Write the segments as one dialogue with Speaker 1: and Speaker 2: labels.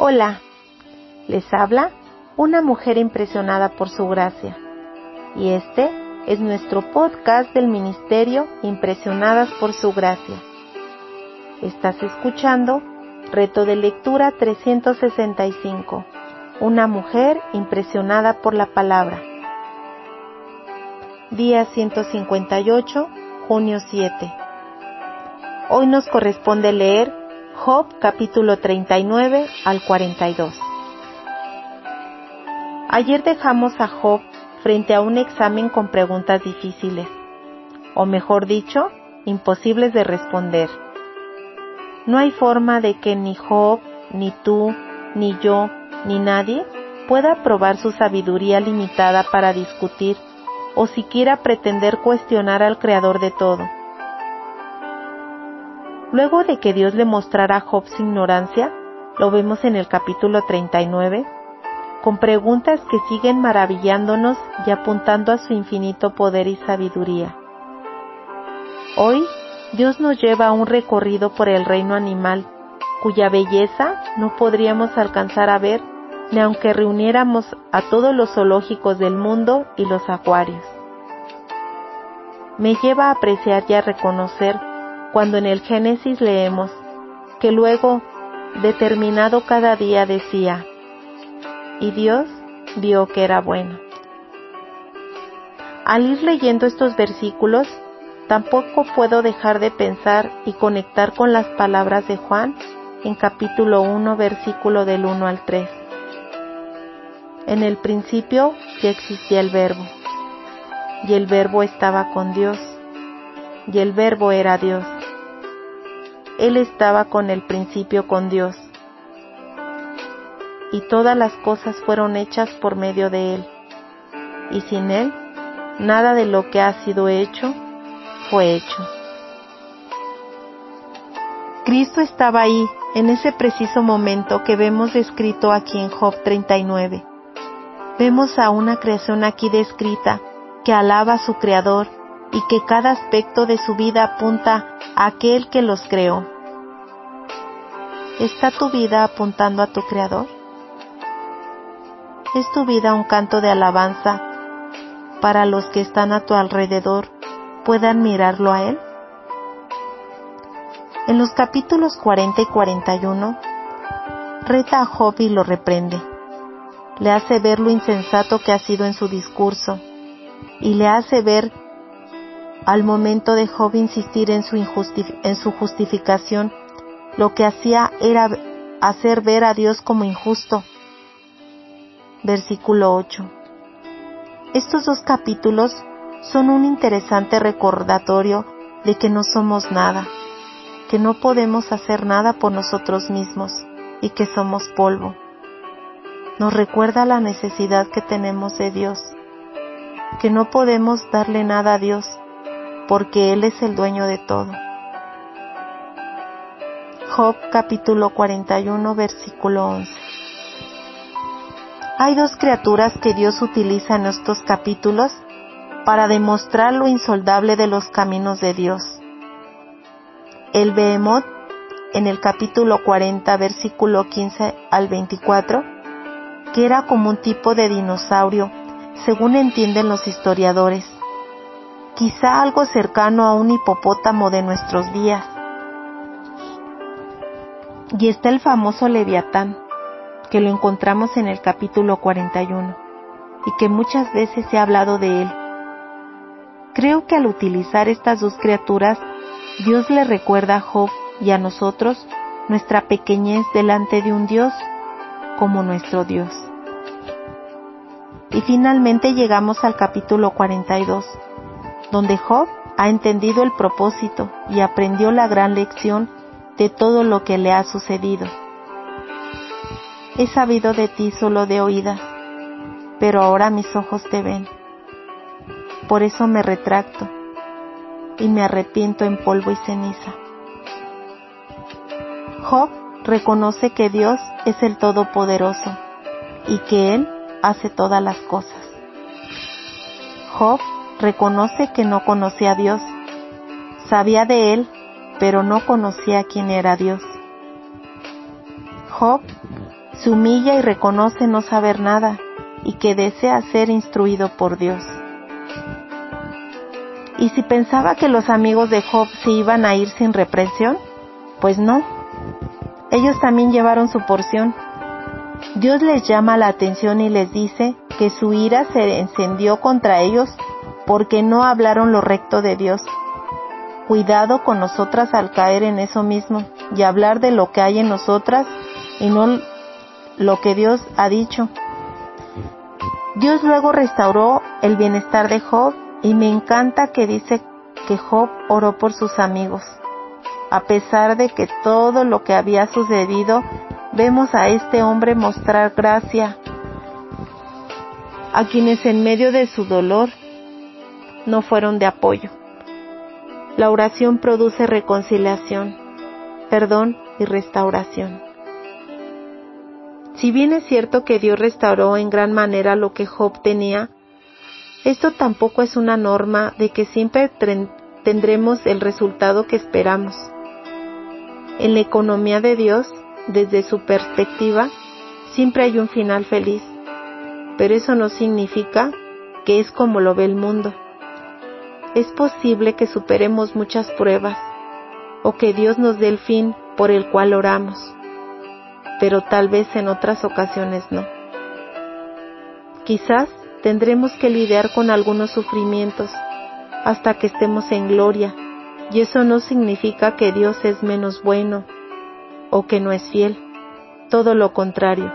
Speaker 1: Hola, les habla una mujer impresionada por su gracia. Y este es nuestro podcast del Ministerio Impresionadas por su gracia. Estás escuchando Reto de Lectura 365. Una mujer impresionada por la palabra. Día 158, junio 7. Hoy nos corresponde leer Job capítulo 39 al 42. Ayer dejamos a Job frente a un examen con preguntas difíciles, o mejor dicho, imposibles de responder. No hay forma de que ni Job, ni tú, ni yo, ni nadie pueda probar su sabiduría limitada para discutir o siquiera pretender cuestionar al Creador de todo. Luego de que Dios le mostrara a Job su ignorancia, lo vemos en el capítulo 39, con preguntas que siguen maravillándonos y apuntando a su infinito poder y sabiduría. Hoy, Dios nos lleva a un recorrido por el reino animal, cuya belleza no podríamos alcanzar a ver ni aunque reuniéramos a todos los zoológicos del mundo y los acuarios. Me lleva a apreciar y a reconocer cuando en el Génesis leemos que luego, determinado cada día, decía, y Dios vio que era bueno. Al ir leyendo estos versículos, tampoco puedo dejar de pensar y conectar con las palabras de Juan en capítulo 1, versículo del 1 al 3. En el principio ya existía el verbo, y el verbo estaba con Dios, y el verbo era Dios. Él estaba con el principio con Dios y todas las cosas fueron hechas por medio de Él. Y sin Él, nada de lo que ha sido hecho fue hecho. Cristo estaba ahí en ese preciso momento que vemos descrito aquí en Job 39. Vemos a una creación aquí descrita que alaba a su Creador y que cada aspecto de su vida apunta a aquel que los creó. ¿Está tu vida apuntando a tu Creador? ¿Es tu vida un canto de alabanza para los que están a tu alrededor puedan mirarlo a Él? En los capítulos 40 y 41, reta a Job y lo reprende. Le hace ver lo insensato que ha sido en su discurso y le hace ver al momento de Job insistir en su, en su justificación, lo que hacía era hacer ver a Dios como injusto versículo 8. Estos dos capítulos son un interesante recordatorio de que no somos nada, que no podemos hacer nada por nosotros mismos y que somos polvo. Nos recuerda la necesidad que tenemos de Dios, que no podemos darle nada a Dios porque Él es el dueño de todo. Job capítulo 41 versículo 11. Hay dos criaturas que Dios utiliza en estos capítulos para demostrar lo insoldable de los caminos de Dios. El Behemoth, en el capítulo 40, versículo 15 al 24, que era como un tipo de dinosaurio, según entienden los historiadores, quizá algo cercano a un hipopótamo de nuestros días. Y está el famoso Leviatán, que lo encontramos en el capítulo 41 y que muchas veces se ha hablado de él. Creo que al utilizar estas dos criaturas, Dios le recuerda a Job y a nosotros nuestra pequeñez delante de un Dios como nuestro Dios. Y finalmente llegamos al capítulo 42, donde Job ha entendido el propósito y aprendió la gran lección de todo lo que le ha sucedido. He sabido de ti solo de oídas, pero ahora mis ojos te ven. Por eso me retracto y me arrepiento en polvo y ceniza. Job reconoce que Dios es el Todopoderoso y que Él hace todas las cosas. Job reconoce que no conocía a Dios, sabía de Él, pero no conocía quién era Dios. Job se humilla y reconoce no saber nada y que desea ser instruido por Dios. ¿Y si pensaba que los amigos de Job se iban a ir sin represión? Pues no. Ellos también llevaron su porción. Dios les llama la atención y les dice que su ira se encendió contra ellos porque no hablaron lo recto de Dios. Cuidado con nosotras al caer en eso mismo y hablar de lo que hay en nosotras y no lo que Dios ha dicho. Dios luego restauró el bienestar de Job y me encanta que dice que Job oró por sus amigos. A pesar de que todo lo que había sucedido, vemos a este hombre mostrar gracia a quienes en medio de su dolor no fueron de apoyo. La oración produce reconciliación, perdón y restauración. Si bien es cierto que Dios restauró en gran manera lo que Job tenía, esto tampoco es una norma de que siempre tendremos el resultado que esperamos. En la economía de Dios, desde su perspectiva, siempre hay un final feliz, pero eso no significa que es como lo ve el mundo. Es posible que superemos muchas pruebas o que Dios nos dé el fin por el cual oramos, pero tal vez en otras ocasiones no. Quizás tendremos que lidiar con algunos sufrimientos hasta que estemos en gloria, y eso no significa que Dios es menos bueno o que no es fiel, todo lo contrario.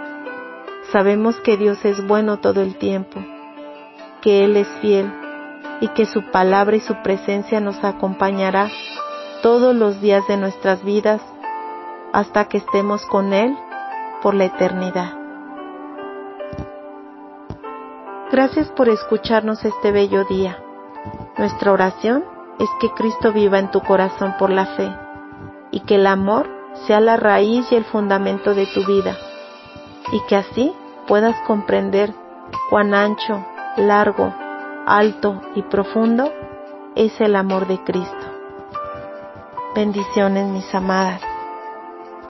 Speaker 1: Sabemos que Dios es bueno todo el tiempo, que Él es fiel y que su palabra y su presencia nos acompañará todos los días de nuestras vidas hasta que estemos con Él por la eternidad. Gracias por escucharnos este bello día. Nuestra oración es que Cristo viva en tu corazón por la fe y que el amor sea la raíz y el fundamento de tu vida y que así puedas comprender cuán ancho, largo, alto y profundo es el amor de Cristo. Bendiciones mis amadas.